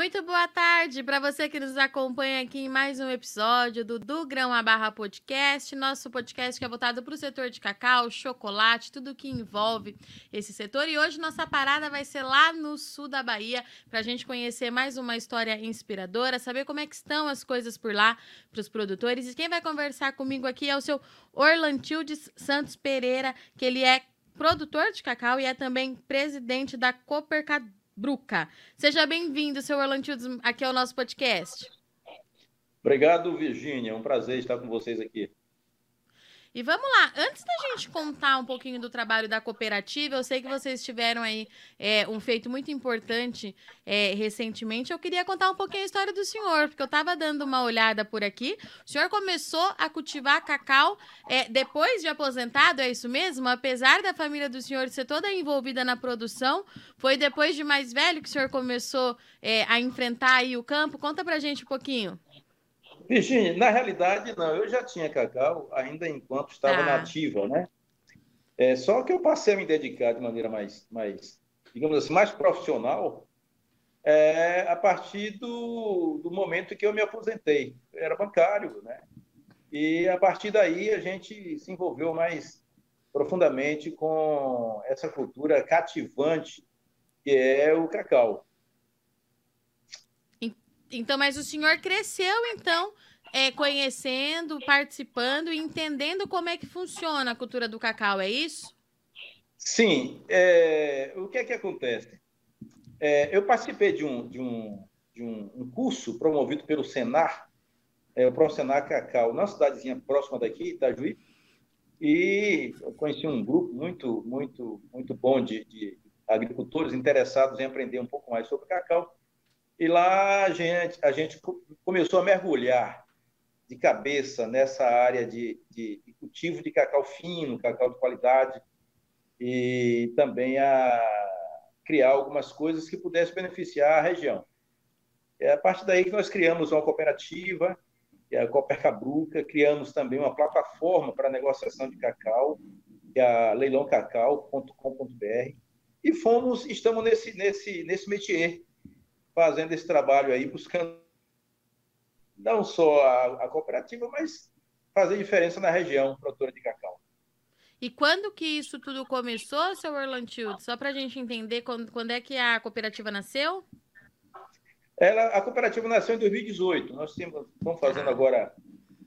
Muito boa tarde para você que nos acompanha aqui em mais um episódio do Do Grão a Barra Podcast, nosso podcast que é voltado para o setor de cacau, chocolate, tudo que envolve esse setor. E hoje nossa parada vai ser lá no sul da Bahia para a gente conhecer mais uma história inspiradora, saber como é que estão as coisas por lá para os produtores. E quem vai conversar comigo aqui é o seu Orlantildes Santos Pereira, que ele é produtor de cacau e é também presidente da Coopercadora Bruca. Seja bem-vindo, seu Orlando, aqui ao nosso podcast. Obrigado, Virgínia. É um prazer estar com vocês aqui. E vamos lá, antes da gente contar um pouquinho do trabalho da cooperativa, eu sei que vocês tiveram aí é, um feito muito importante é, recentemente. Eu queria contar um pouquinho a história do senhor, porque eu estava dando uma olhada por aqui. O senhor começou a cultivar cacau é, depois de aposentado, é isso mesmo? Apesar da família do senhor ser toda envolvida na produção, foi depois de mais velho que o senhor começou é, a enfrentar aí o campo? Conta pra gente um pouquinho. Virginia, na realidade, não. Eu já tinha cacau ainda enquanto estava tá. nativa, né? É, só que eu passei a me dedicar de maneira mais, mais digamos assim, mais profissional é, a partir do, do momento que eu me aposentei. Eu era bancário, né? E a partir daí a gente se envolveu mais profundamente com essa cultura cativante que é o cacau. Então, mas o senhor cresceu, então, é, conhecendo, participando e entendendo como é que funciona a cultura do cacau, é isso? Sim. É, o que é que acontece? É, eu participei de um, de um, de um, curso promovido pelo Senar, é, o Prosenar Cacau, na cidadezinha próxima daqui, Itajuí, e eu conheci um grupo muito, muito, muito bom de, de agricultores interessados em aprender um pouco mais sobre cacau. E lá a gente, a gente começou a mergulhar de cabeça nessa área de, de, de cultivo de cacau fino, cacau de qualidade, e também a criar algumas coisas que pudessem beneficiar a região. É a partir daí que nós criamos uma cooperativa, que é a Coopercabruca, criamos também uma plataforma para negociação de cacau, que é a leilãocacau.com.br, e fomos, estamos nesse, nesse, nesse métier fazendo esse trabalho aí, buscando não só a, a cooperativa, mas fazer diferença na região produtora de cacau. E quando que isso tudo começou, seu Orlandildo? Só para a gente entender quando, quando é que a cooperativa nasceu? Ela, a cooperativa nasceu em 2018. Nós temos, estamos fazendo ah. agora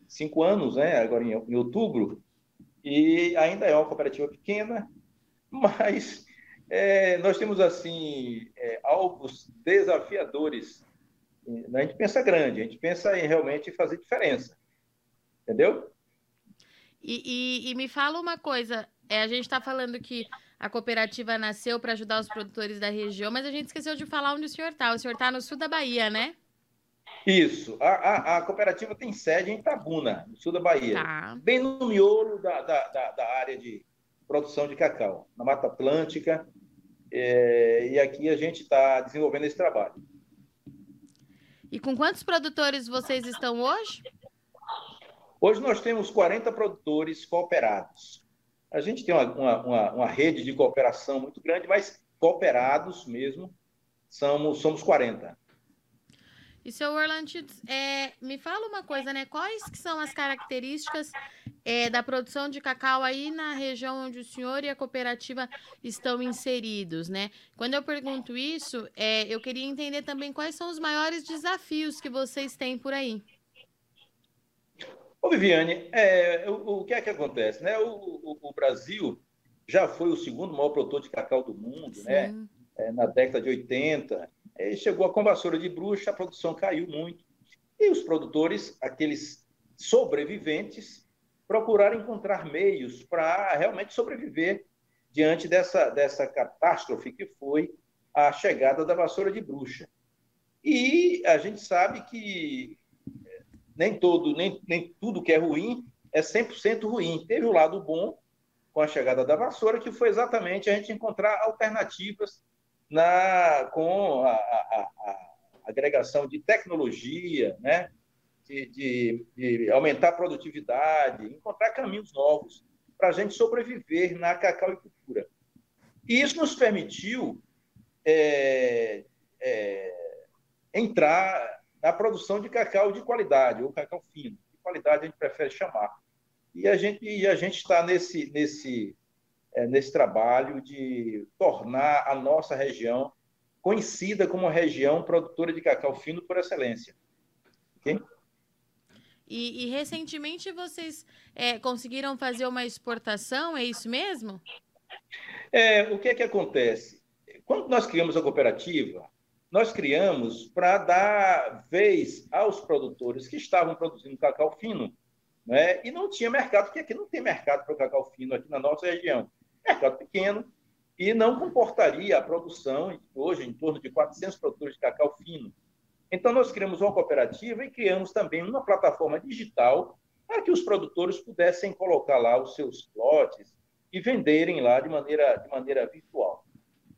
cinco anos, né? agora em, em outubro, e ainda é uma cooperativa pequena, mas é, nós temos assim alvos desafiadores. A gente pensa grande, a gente pensa em realmente fazer diferença, entendeu? E, e, e me fala uma coisa, é, a gente está falando que a cooperativa nasceu para ajudar os produtores da região, mas a gente esqueceu de falar onde o senhor está. O senhor está no sul da Bahia, né? Isso. A, a, a, cooperativa tem sede em Itabuna, no sul da Bahia. Tá. Bem no miolo da, da, da, da área de produção de cacau, na Mata Atlântica, é, e aqui a gente está desenvolvendo esse trabalho. E com quantos produtores vocês estão hoje? Hoje nós temos 40 produtores cooperados. A gente tem uma, uma, uma rede de cooperação muito grande, mas cooperados mesmo, somos, somos 40. E, seu Orlando, é, me fala uma coisa, né? Quais que são as características é, da produção de cacau aí na região onde o senhor e a cooperativa estão inseridos, né? Quando eu pergunto isso, é, eu queria entender também quais são os maiores desafios que vocês têm por aí. Ô, Viviane, é, o, o, que é que acontece, né? O, o, o, Brasil já foi o segundo maior produtor de cacau do mundo, né? Sim. né? na década de 80, é, chegou a vassoura de bruxa, a produção caiu muito. E os produtores, aqueles sobreviventes, procuraram encontrar meios para realmente sobreviver diante dessa, dessa catástrofe que foi a chegada da vassoura de bruxa. E a gente sabe que nem todo, nem, nem tudo que é ruim é 100% ruim. Teve o lado bom com a chegada da vassoura, que foi exatamente a gente encontrar alternativas na, com a, a, a agregação de tecnologia, né? De, de, de, aumentar a produtividade, encontrar caminhos novos para a gente sobreviver na cacauicultura. E isso nos permitiu é, é, entrar na produção de cacau de qualidade, ou cacau fino. De qualidade a gente prefere chamar. E a gente e a gente está nesse nesse é, nesse trabalho de tornar a nossa região conhecida como região produtora de cacau fino por excelência. Okay? E, e recentemente vocês é, conseguiram fazer uma exportação, é isso mesmo? É, o que é que acontece? Quando nós criamos a cooperativa, nós criamos para dar vez aos produtores que estavam produzindo cacau fino, né? e não tinha mercado, porque aqui não tem mercado para o cacau fino aqui na nossa região. Mercado pequeno, e não comportaria a produção, hoje, em torno de 400 produtores de cacau fino. Então, nós criamos uma cooperativa e criamos também uma plataforma digital para que os produtores pudessem colocar lá os seus lotes e venderem lá de maneira, de maneira virtual.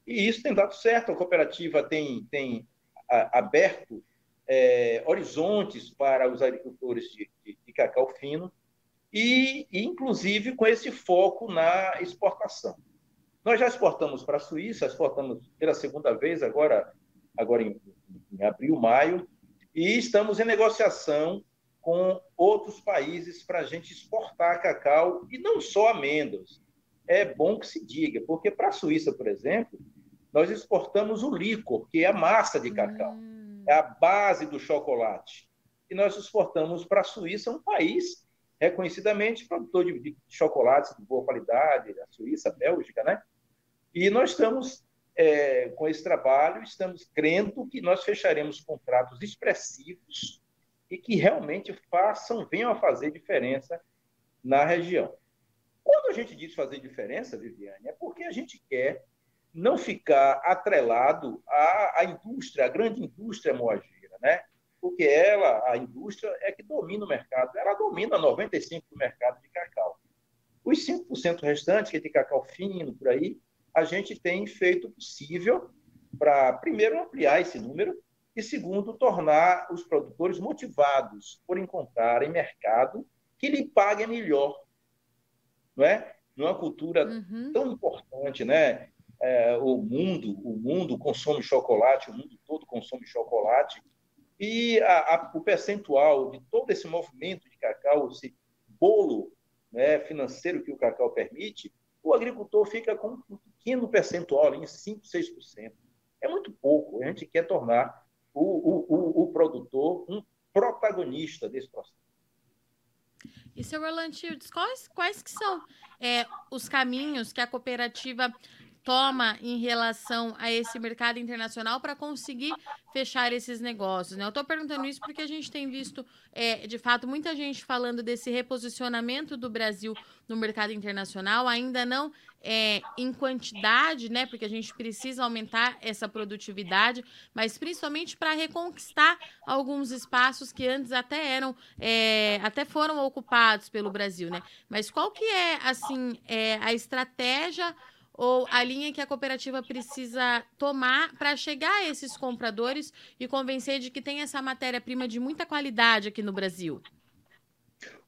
E isso tem dado certo, a cooperativa tem, tem aberto é, horizontes para os agricultores de, de, de cacau fino, e, inclusive com esse foco na exportação. Nós já exportamos para a Suíça, exportamos pela segunda vez, agora, agora em, em abril, maio, e estamos em negociação com outros países para a gente exportar cacau e não só amêndoas. É bom que se diga, porque para a Suíça, por exemplo, nós exportamos o líquor, que é a massa de cacau, hum. é a base do chocolate. E nós exportamos para a Suíça, um país reconhecidamente produtor de, de chocolates de boa qualidade, a Suíça, a Bélgica, né? E nós estamos é, com esse trabalho, estamos crendo que nós fecharemos contratos expressivos e que realmente façam, venham a fazer diferença na região. Quando a gente diz fazer diferença, Viviane, é porque a gente quer não ficar atrelado à, à indústria, à grande indústria moageira, né? Porque ela, a indústria, é que domina o mercado. Ela domina 95% do mercado de cacau. Os 5% restantes, que é de cacau fino, por aí, a gente tem feito o possível para, primeiro, ampliar esse número e, segundo, tornar os produtores motivados por encontrarem mercado que lhe pague melhor. Não é? Numa cultura uhum. tão importante, né? É, o mundo, o mundo consome chocolate, o mundo todo consome chocolate, e a, a, o percentual de todo esse movimento de cacau, esse bolo né, financeiro que o cacau permite, o agricultor fica com um pequeno percentual, em 5%, 6%. É muito pouco. A gente quer tornar o, o, o, o produtor um protagonista desse processo. E, seu Shields, quais, quais que são é, os caminhos que a cooperativa toma em relação a esse mercado internacional para conseguir fechar esses negócios. Né? Eu estou perguntando isso porque a gente tem visto, é, de fato, muita gente falando desse reposicionamento do Brasil no mercado internacional, ainda não é, em quantidade, né? Porque a gente precisa aumentar essa produtividade, mas principalmente para reconquistar alguns espaços que antes até eram, é, até foram ocupados pelo Brasil, né? Mas qual que é assim é, a estratégia ou a linha que a cooperativa precisa tomar para chegar a esses compradores e convencer de que tem essa matéria-prima de muita qualidade aqui no Brasil?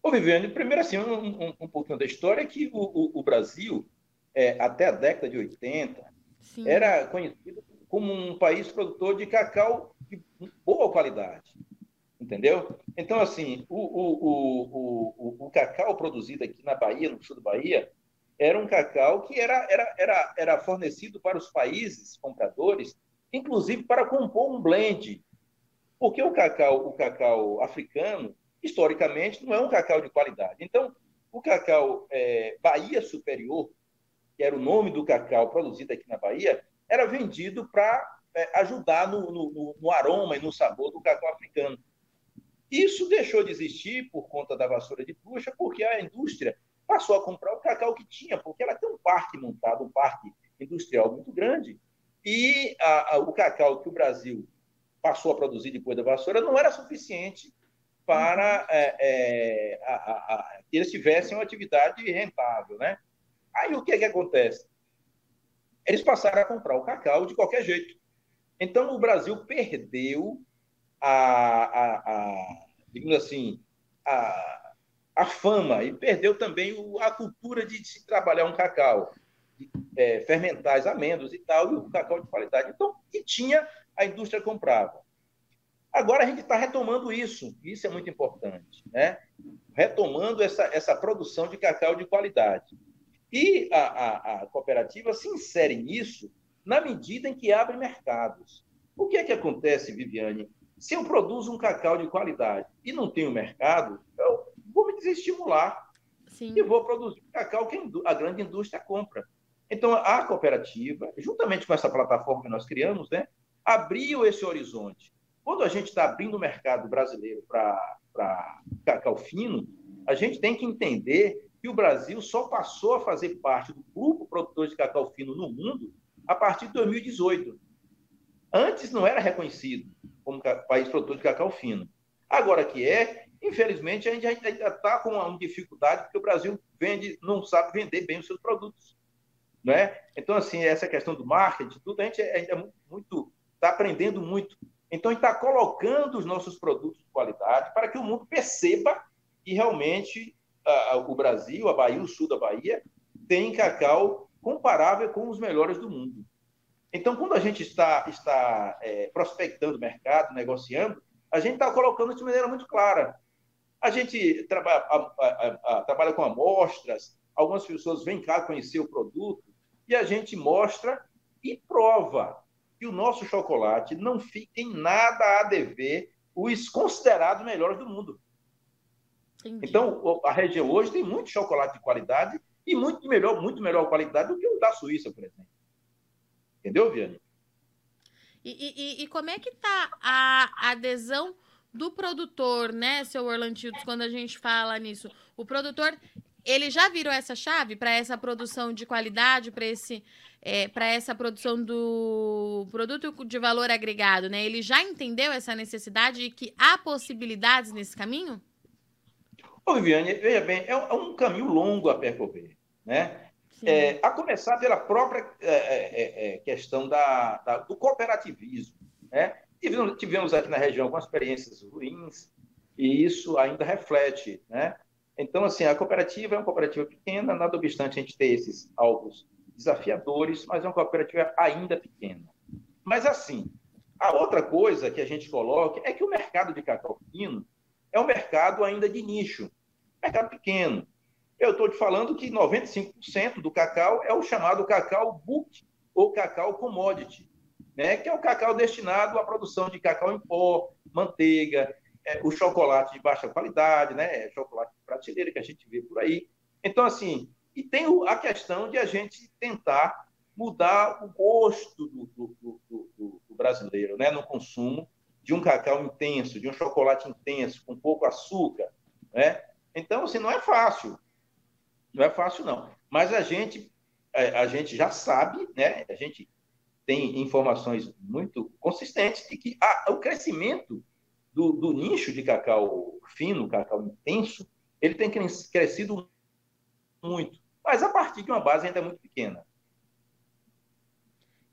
Ô, Viviane, primeiro assim, um, um, um pouquinho da história é que o, o, o Brasil, é, até a década de 80, Sim. era conhecido como um país produtor de cacau de boa qualidade, entendeu? Então, assim, o, o, o, o, cacau produzido aqui na Bahia, no sul da Bahia, era um cacau que era, era, era, era fornecido para os países compradores, inclusive para compor um blend. Porque o cacau, o cacau africano, historicamente, não é um cacau de qualidade. Então, o cacau é, Bahia Superior, que era o nome do cacau produzido aqui na Bahia, era vendido para é, ajudar no, no, no aroma e no sabor do cacau africano. Isso deixou de existir por conta da vassoura de puxa, porque a indústria passou a comprar o cacau que tinha, porque ela tem um parque montado, um parque industrial muito grande, e a, a, o cacau que o Brasil passou a produzir depois da vassoura não era suficiente para uhum. é, é, a, que eles tivessem uma atividade rentável, né? Aí o que é que acontece? Eles passaram a comprar o cacau de qualquer jeito. Então o Brasil perdeu a, digamos assim, a, a fama e perdeu também o, a cultura de, se trabalhar um cacau, de é, fermentar as amêndoas e tal, e o cacau de qualidade. Então, que tinha, a indústria comprava. Agora a gente está retomando isso, isso é muito importante, né? retomando essa, essa produção de cacau de qualidade. E a, a, a cooperativa se insere nisso na medida em que abre mercados. O que é que acontece, Viviane? Se eu produzo um cacau de qualidade e não tenho mercado, eu desestimular Sim. e vou produzir cacau que a grande indústria compra. Então, a cooperativa, juntamente com essa plataforma que nós criamos, né, abriu esse horizonte. Quando a gente está abrindo o mercado brasileiro para cacau fino, a gente tem que entender que o Brasil só passou a fazer parte do grupo produtor de cacau fino no mundo a partir de 2018. Antes não era reconhecido como país produtor de cacau fino. Agora que é, infelizmente, a gente ainda está com uma dificuldade, porque o Brasil vende, não sabe vender bem os seus produtos. Né? Então, assim, essa questão do marketing, tudo, a gente ainda é muito, está aprendendo muito. Então, a gente está colocando os nossos produtos de qualidade para que o mundo perceba que realmente o Brasil, a Bahia, o sul da Bahia, tem cacau comparável com os melhores do mundo. Então, quando a gente está, está é, prospectando o mercado, negociando, a gente está colocando de maneira muito clara. A gente trabalha, a, a, a, trabalha com amostras, algumas pessoas vêm cá conhecer o produto, e a gente mostra e prova que o nosso chocolate não fica em nada a dever os considerados melhores do mundo. Entendi. Então, a região hoje tem muito chocolate de qualidade e muito melhor, muito melhor qualidade do que o da Suíça, por exemplo. Entendeu, Viane? E, e, e como é que está a adesão do produtor, né, seu Orlantildes, quando a gente fala nisso? O produtor, ele já virou essa chave para essa produção de qualidade, para esse é, para essa produção do produto de valor agregado, né? Ele já entendeu essa necessidade e que há possibilidades nesse caminho? Ô, Viviane, veja bem, é um caminho longo a percorrer, né? É, a começar pela própria é, é, é, é questão da, da, do cooperativismo. Né? Tivemos, tivemos, aqui na região algumas experiências ruins e isso ainda reflete. Né? Então, assim, a cooperativa é uma cooperativa pequena, nada obstante a gente ter esses alvos desafiadores, mas é uma cooperativa ainda pequena. Mas, assim, a outra coisa que a gente coloca é que o mercado de cacau fino é um mercado ainda de nicho, mercado pequeno. Eu estou te falando que 95% do cacau é o chamado cacau book ou cacau commodity, né? que é o cacau destinado à produção de cacau em pó, manteiga, é, o chocolate de baixa qualidade, né? chocolate de prateleira que a gente vê por aí. Então, assim, e tem a questão de a gente tentar mudar o gosto do, do, do, do, do brasileiro né? no consumo de um cacau intenso, de um chocolate intenso, com pouco açúcar. Né? Então, assim, não é fácil. Não é fácil, não. Mas a gente, é, a gente já sabe, né? a gente tem informações muito consistentes de que a, o crescimento do, do, nicho de cacau fino, cacau intenso, ele tem crescido muito, mas a partir de uma base ainda muito pequena.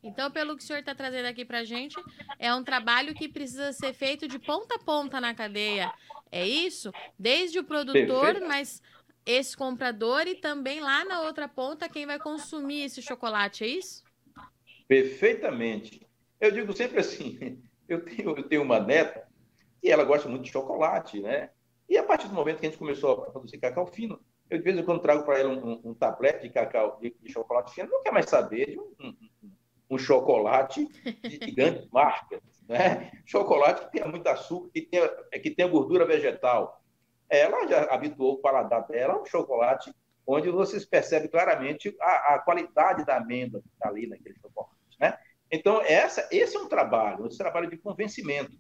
Então, pelo que o senhor está trazendo aqui para a gente, é um trabalho que precisa ser feito de ponta a ponta na cadeia. É isso? Desde o produtor, Perfeito. mas esse comprador e também lá na outra ponta quem vai consumir esse chocolate, é isso? Perfeitamente. Eu digo sempre assim, eu tenho, eu tenho uma neta e ela gosta muito de chocolate, né? E a partir do momento que a gente começou a produzir cacau fino, eu de vez em quando trago para ela um, um, um, tablete de cacau de, de, chocolate fino, não quer mais saber de um, um chocolate de grandes marcas, né? Chocolate que tenha muito açúcar, que tenha, que tenha gordura vegetal ela já habituou o paladar dela um chocolate onde vocês percebem claramente a, a qualidade da amêndoa que está ali naquele chocolate. Então, essa, esse é um trabalho, esse trabalho de convencimento.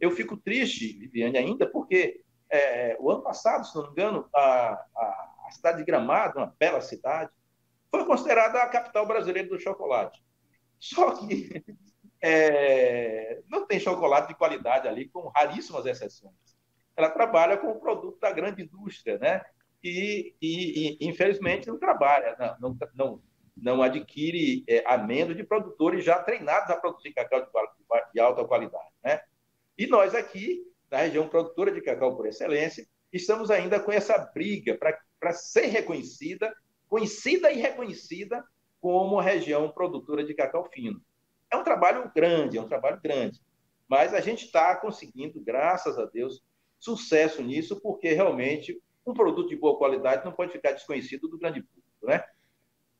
Eu fico triste, Viviane, ainda, porque é, o ano passado, se não me engano, a, a, a cidade de Gramado, uma bela cidade, foi considerada a capital brasileira do chocolate. Só que é, não tem chocolate de qualidade ali, com raríssimas exceções ela trabalha com o produto da grande indústria, né? E, e, e infelizmente não trabalha, não, não, não, não adquire é, de produtores já treinados a produzir cacau de, de alta qualidade, né? E nós aqui, na região produtora de cacau por excelência, estamos ainda com essa briga para ser reconhecida, conhecida e reconhecida como região produtora de cacau fino. É um trabalho grande, é um trabalho grande. Mas a gente está conseguindo, graças a Deus, sucesso nisso, porque realmente um produto de boa qualidade não pode ficar desconhecido do grande público, né?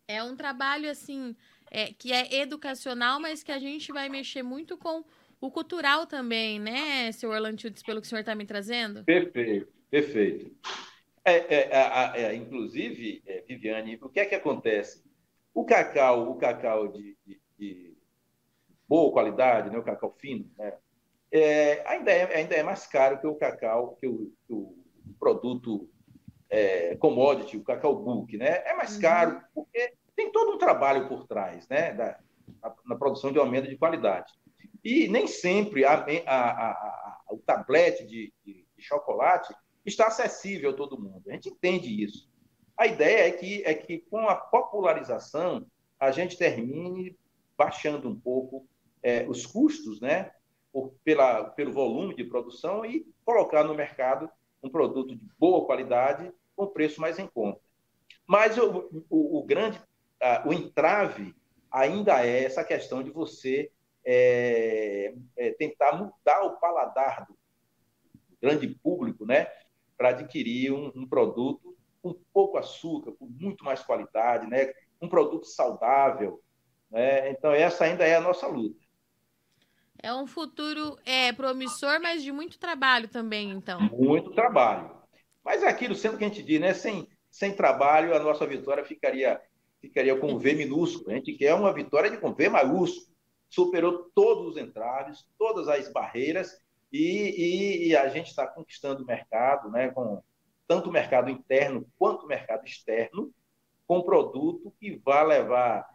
É um trabalho, assim, é, que é educacional, mas que a gente vai mexer muito com o cultural também, né, senhor Orlantildes, pelo que o senhor está me trazendo? Perfeito, perfeito. É, é, é, inclusive, é, Viviane, o que é que acontece? O cacau, o cacau de, de, de boa qualidade, né, o cacau fino, né, é, ainda, é, ainda é mais caro que o cacau, que o, que o produto é, commodity, o cacau book, né? É mais uhum. caro porque tem todo um trabalho por trás, né? Da, na, na produção de aumento de qualidade. E nem sempre a, a, a, o tablete de, de, de, chocolate está acessível a todo mundo. A gente entende isso. A ideia é que, é que com a popularização, a gente termine baixando um pouco é, os custos, né? Por, pela, pelo volume de produção e colocar no mercado um produto de boa qualidade com preço mais em conta. Mas o, o, o grande, o entrave ainda é essa questão de você é, é, tentar mudar o paladar do grande público, né, para adquirir um, um, produto com pouco açúcar, com muito mais qualidade, né, um produto saudável. Né? Então, essa ainda é a nossa luta. É um futuro é, promissor, mas de muito trabalho também, então. Muito trabalho. Mas é aquilo, sendo que a gente diz, né, sem, sem trabalho, a nossa vitória ficaria, ficaria com V minúsculo. A gente quer uma vitória de com V maiúsculo. Superou todos os entraves, todas as barreiras, e, e, e a gente está conquistando o mercado, né, com tanto o mercado interno quanto o mercado externo, com produto que vai levar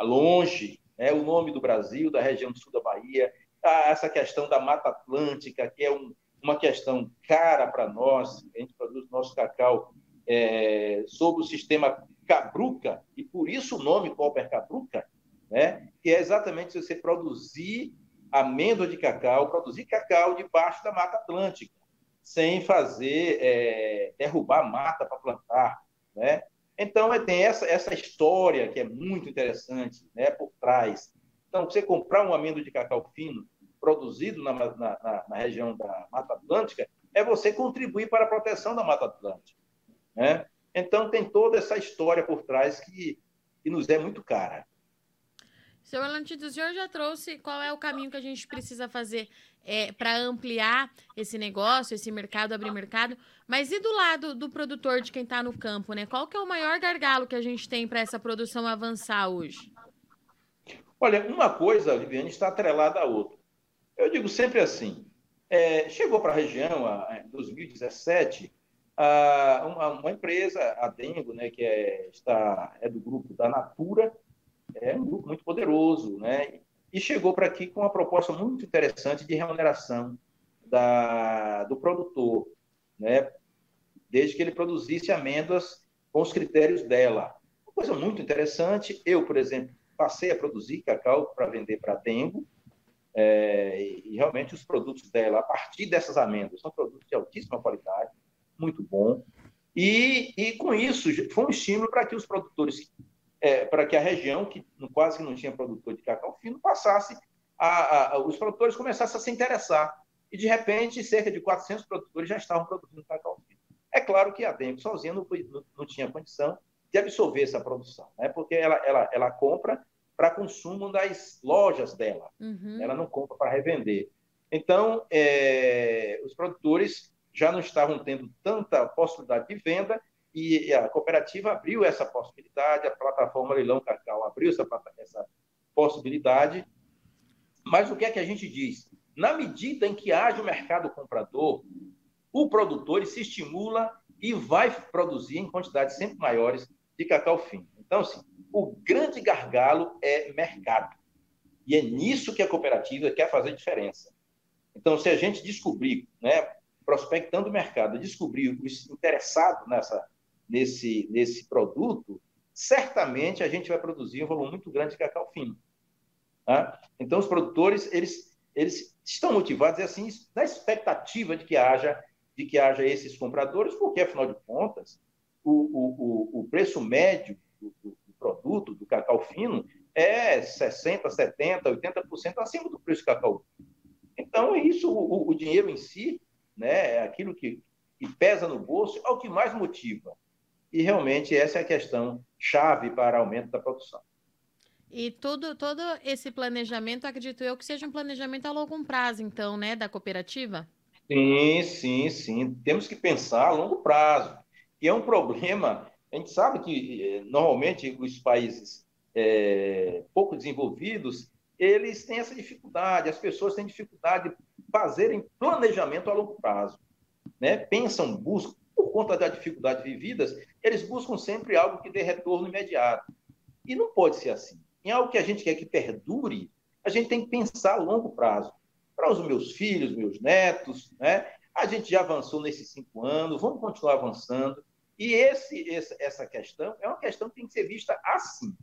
longe né, o nome do Brasil, da região do sul da Bahia, essa questão da Mata Atlântica, que é um, uma questão cara para nós, a gente produz nosso cacau é, sob o sistema Cabruca, e por isso o nome Cooper Cabruca, né? que é exatamente você produzir amêndoa de cacau, produzir cacau debaixo da Mata Atlântica, sem fazer é, derrubar mata para plantar. Né? Então, é, tem essa, essa história que é muito interessante né, por trás. Então, você comprar um amêndoa de cacau fino, produzido na, na, na, região da Mata Atlântica é você contribuir para a proteção da Mata Atlântica. Né? Então, tem toda essa história por trás que, que nos é muito cara. Senhor Orlando, o senhor já trouxe qual é o caminho que a gente precisa fazer é, para ampliar esse negócio, esse mercado, abrir mercado. Mas e do lado do produtor, de quem está no campo, né? Qual que é o maior gargalo que a gente tem para essa produção avançar hoje? Olha, uma coisa, Viviane, está atrelada à outra. Eu digo sempre assim: é, chegou para a região, em 2017, uma, uma, empresa, a Dengo, né, que é, está, é do grupo da Natura, é um grupo muito poderoso, né, e chegou para aqui com uma proposta muito interessante de remuneração da, do produtor, né, desde que ele produzisse amêndoas com os critérios dela. Uma coisa muito interessante. Eu, por exemplo, passei a produzir cacau para vender para a Dengo, é, e realmente os produtos dela, a partir dessas amêndoas, são produtos de altíssima qualidade, muito bom. E, e com isso, foi um estímulo para que os produtores, é, para que a região, que quase que não tinha produtor de cacau fino, passasse, a, a, os produtores começassem a se interessar. E, de repente, cerca de 400 produtores já estavam produzindo cacau fino. É claro que a Dengo sozinha não, não, não tinha condição de absorver essa produção, né? porque ela, ela, ela compra para consumo das lojas dela. Uhum. Ela não compra para revender. Então, é, os produtores já não estavam tendo tanta possibilidade de venda e a cooperativa abriu essa possibilidade, a plataforma Leilão Cacau abriu essa, essa possibilidade. Mas o que é que a gente diz? Na medida em que haja o mercado comprador, o produtor se estimula e vai produzir em quantidades sempre maiores de cacau fino. Então, assim, o grande gargalo é mercado. E é nisso que a cooperativa quer fazer diferença. Então, se a gente descobrir, né, prospectando o mercado, descobrir os interessados nessa, nesse, nesse produto, certamente a gente vai produzir um volume muito grande de cacau fino. Tá? Então, os produtores, eles, eles estão motivados, assim, na expectativa de que haja de que haja esses compradores, porque, afinal de contas, o, o, o preço médio do, do, produto, do cacau fino, é 60%, 70%, 80% acima do preço do cacau. Então, isso, o, o dinheiro em si, né, é aquilo que, que pesa no bolso, é o que mais motiva. E realmente essa é a questão chave para aumento da produção. E todo, todo esse planejamento, acredito eu, que seja um planejamento a longo prazo, então, né, da cooperativa? Sim, sim, sim. Temos que pensar a longo prazo. E é um problema, a gente sabe que eh, normalmente os países é, pouco desenvolvidos, eles têm essa dificuldade, as pessoas têm dificuldade de fazerem planejamento a longo prazo. Né? Pensam, buscam, por conta da dificuldade vividas, eles buscam sempre algo que dê retorno imediato. E não pode ser assim. Em algo que a gente quer que perdure, a gente tem que pensar a longo prazo. Para os meus filhos, meus netos, né? A gente já avançou nesses cinco anos, vamos continuar avançando. E esse, essa questão é uma questão que tem que ser vista assim.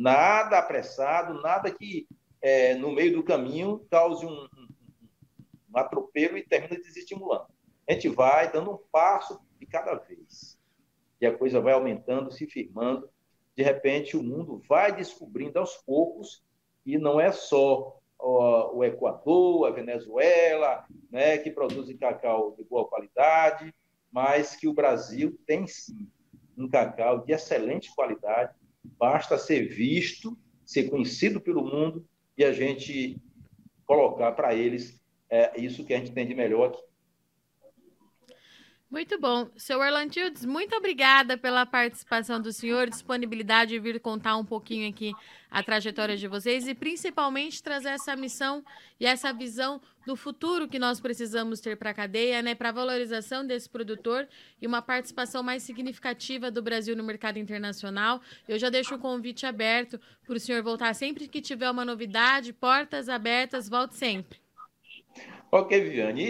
Nada apressado, nada que é, no meio do caminho cause um, um, atropelo e termine desestimulando. A gente vai dando um passo de cada vez. E a coisa vai aumentando, se firmando. De repente, o mundo vai descobrindo aos poucos, e não é só ó, o Equador, a Venezuela, né, que produzem cacau de boa qualidade, mas que o Brasil tem sim um cacau de excelente qualidade, basta ser visto, ser conhecido pelo mundo e a gente colocar para eles é, isso que a gente tem de melhor aqui. Muito bom. Seu Orlantildes, muito obrigada pela participação do senhor, disponibilidade de vir contar um pouquinho aqui a trajetória de vocês e principalmente trazer essa missão e essa visão do futuro que nós precisamos ter para a cadeia, né, para a valorização desse produtor e uma participação mais significativa do Brasil no mercado internacional. Eu já deixo o convite aberto para o senhor voltar sempre que tiver uma novidade, portas abertas, volte sempre. Ok, Viviane. E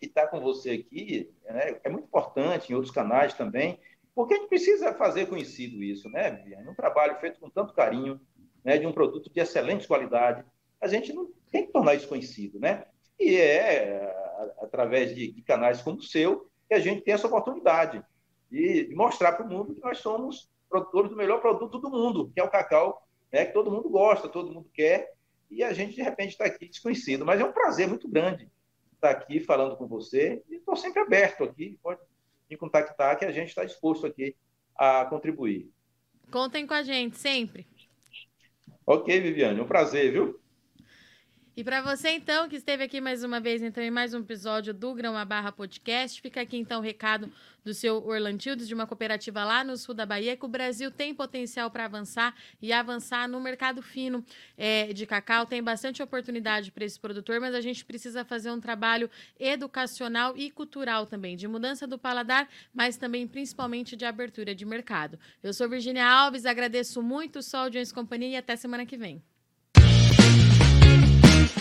estar tá com você aqui né, é muito importante, em outros canais também, porque a gente precisa fazer conhecido isso, né, Viviane? Um trabalho feito com tanto carinho, né, de um produto de excelente qualidade, a gente não tem que tornar isso conhecido, né? E é através de, de canais como o seu que a gente tem essa oportunidade de, de mostrar para o mundo que nós somos produtores do melhor produto do mundo, que é o cacau, né, que todo mundo gosta, todo mundo quer, e a gente, de repente, está aqui desconhecido. Mas é um prazer muito grande estar aqui falando com você e estou sempre aberto aqui. Pode me contactar que a gente está disposto aqui a contribuir. Contem com a gente, sempre. Ok, Viviane, um prazer, viu? E para você, então, que esteve aqui mais uma vez, então, em mais um episódio do Grão Barra Podcast, fica aqui, então, o recado do seu Orlantildes, de uma cooperativa lá no sul da Bahia, que o Brasil tem potencial para avançar e avançar no mercado fino é, de cacau. Tem bastante oportunidade para esse produtor, mas a gente precisa fazer um trabalho educacional e cultural também, de mudança do paladar, mas também, principalmente, de abertura de mercado. Eu sou Virginia Alves, agradeço muito o Sol de Companhia e até semana que vem.